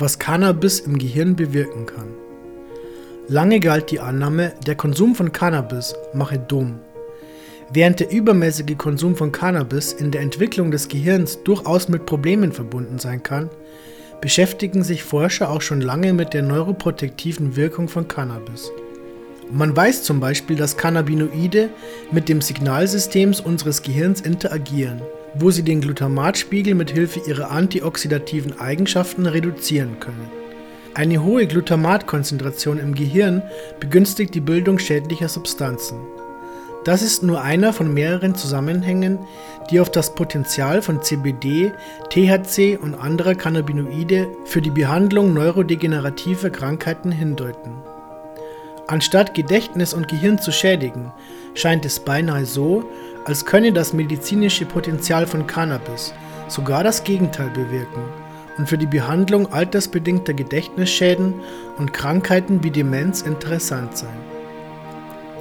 was Cannabis im Gehirn bewirken kann. Lange galt die Annahme, der Konsum von Cannabis mache dumm. Während der übermäßige Konsum von Cannabis in der Entwicklung des Gehirns durchaus mit Problemen verbunden sein kann, beschäftigen sich Forscher auch schon lange mit der neuroprotektiven Wirkung von Cannabis. Man weiß zum Beispiel, dass Cannabinoide mit dem Signalsystem unseres Gehirns interagieren wo sie den Glutamatspiegel mit Hilfe ihrer antioxidativen Eigenschaften reduzieren können. Eine hohe Glutamatkonzentration im Gehirn begünstigt die Bildung schädlicher Substanzen. Das ist nur einer von mehreren Zusammenhängen, die auf das Potenzial von CBD, THC und anderer Cannabinoide für die Behandlung neurodegenerativer Krankheiten hindeuten. Anstatt Gedächtnis und Gehirn zu schädigen, scheint es beinahe so, als könne das medizinische Potenzial von Cannabis sogar das Gegenteil bewirken und für die Behandlung altersbedingter Gedächtnisschäden und Krankheiten wie Demenz interessant sein.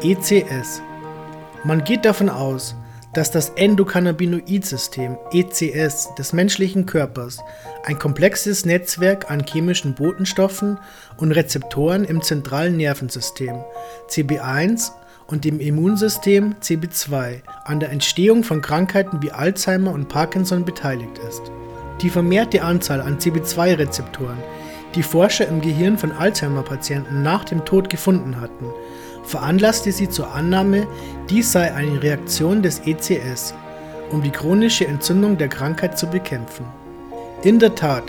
ECS Man geht davon aus, dass das Endokannabinoid-System ECS des menschlichen Körpers ein komplexes Netzwerk an chemischen Botenstoffen und Rezeptoren im zentralen Nervensystem CB1 und dem Immunsystem CB2 an der Entstehung von Krankheiten wie Alzheimer und Parkinson beteiligt ist. Die vermehrte Anzahl an CB2-Rezeptoren, die Forscher im Gehirn von Alzheimer-Patienten nach dem Tod gefunden hatten, veranlasste sie zur Annahme, dies sei eine Reaktion des ECS, um die chronische Entzündung der Krankheit zu bekämpfen. In der Tat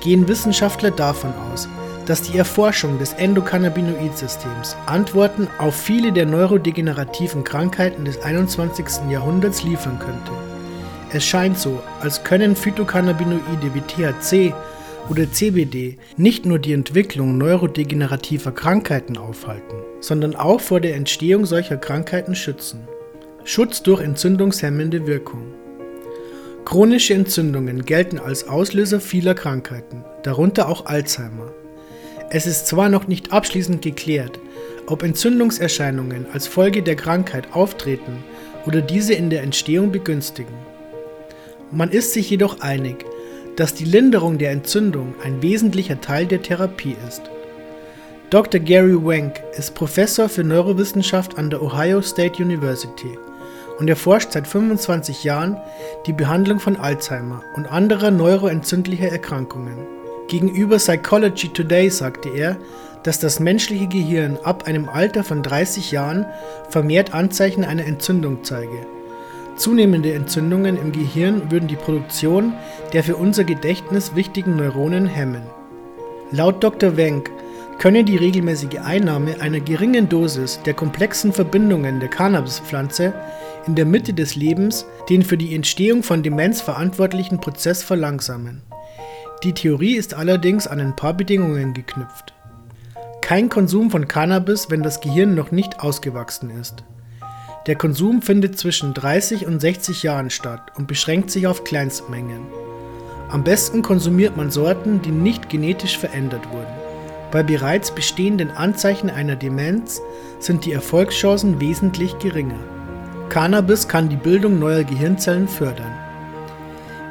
gehen Wissenschaftler davon aus, dass die Erforschung des Endokannabinoid-Systems Antworten auf viele der neurodegenerativen Krankheiten des 21. Jahrhunderts liefern könnte. Es scheint so, als können Phytocannabinoide wie THC oder CBD nicht nur die Entwicklung neurodegenerativer Krankheiten aufhalten, sondern auch vor der Entstehung solcher Krankheiten schützen. Schutz durch entzündungshemmende Wirkung. Chronische Entzündungen gelten als Auslöser vieler Krankheiten, darunter auch Alzheimer. Es ist zwar noch nicht abschließend geklärt, ob Entzündungserscheinungen als Folge der Krankheit auftreten oder diese in der Entstehung begünstigen. Man ist sich jedoch einig, dass die Linderung der Entzündung ein wesentlicher Teil der Therapie ist. Dr. Gary Wank ist Professor für Neurowissenschaft an der Ohio State University und erforscht seit 25 Jahren die Behandlung von Alzheimer und anderer neuroentzündlicher Erkrankungen. Gegenüber Psychology Today sagte er, dass das menschliche Gehirn ab einem Alter von 30 Jahren vermehrt Anzeichen einer Entzündung zeige. Zunehmende Entzündungen im Gehirn würden die Produktion der für unser Gedächtnis wichtigen Neuronen hemmen. Laut Dr. Wenk könne die regelmäßige Einnahme einer geringen Dosis der komplexen Verbindungen der Cannabispflanze in der Mitte des Lebens den für die Entstehung von Demenz verantwortlichen Prozess verlangsamen. Die Theorie ist allerdings an ein paar Bedingungen geknüpft. Kein Konsum von Cannabis, wenn das Gehirn noch nicht ausgewachsen ist. Der Konsum findet zwischen 30 und 60 Jahren statt und beschränkt sich auf Kleinstmengen. Am besten konsumiert man Sorten, die nicht genetisch verändert wurden. Bei bereits bestehenden Anzeichen einer Demenz sind die Erfolgschancen wesentlich geringer. Cannabis kann die Bildung neuer Gehirnzellen fördern.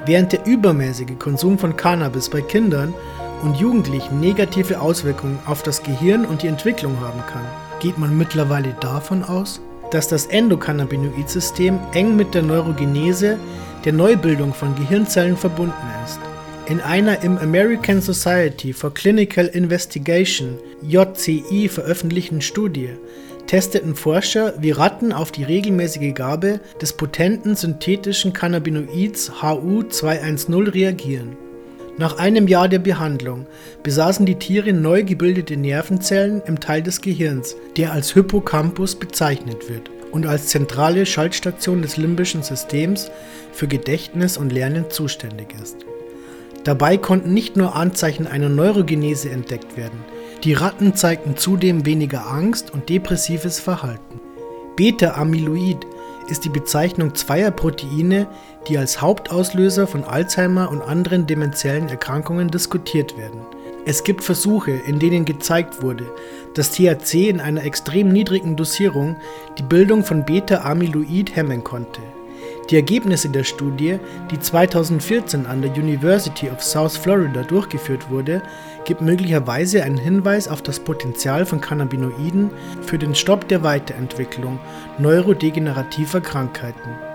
Während der übermäßige Konsum von Cannabis bei Kindern und Jugendlichen negative Auswirkungen auf das Gehirn und die Entwicklung haben kann, geht man mittlerweile davon aus, dass das Endokannabinoid-System eng mit der Neurogenese, der Neubildung von Gehirnzellen verbunden ist. In einer im American Society for Clinical Investigation JCI veröffentlichten Studie testeten Forscher, wie Ratten auf die regelmäßige Gabe des potenten synthetischen Cannabinoids HU210 reagieren. Nach einem Jahr der Behandlung besaßen die Tiere neu gebildete Nervenzellen im Teil des Gehirns, der als Hippocampus bezeichnet wird und als zentrale Schaltstation des limbischen Systems für Gedächtnis und Lernen zuständig ist. Dabei konnten nicht nur Anzeichen einer Neurogenese entdeckt werden, die Ratten zeigten zudem weniger Angst und depressives Verhalten. Beta-Amyloid ist die Bezeichnung zweier Proteine, die als Hauptauslöser von Alzheimer und anderen demenziellen Erkrankungen diskutiert werden. Es gibt Versuche, in denen gezeigt wurde, dass THC in einer extrem niedrigen Dosierung die Bildung von Beta-Amyloid hemmen konnte. Die Ergebnisse der Studie, die 2014 an der University of South Florida durchgeführt wurde, gibt möglicherweise einen Hinweis auf das Potenzial von Cannabinoiden für den Stopp der Weiterentwicklung neurodegenerativer Krankheiten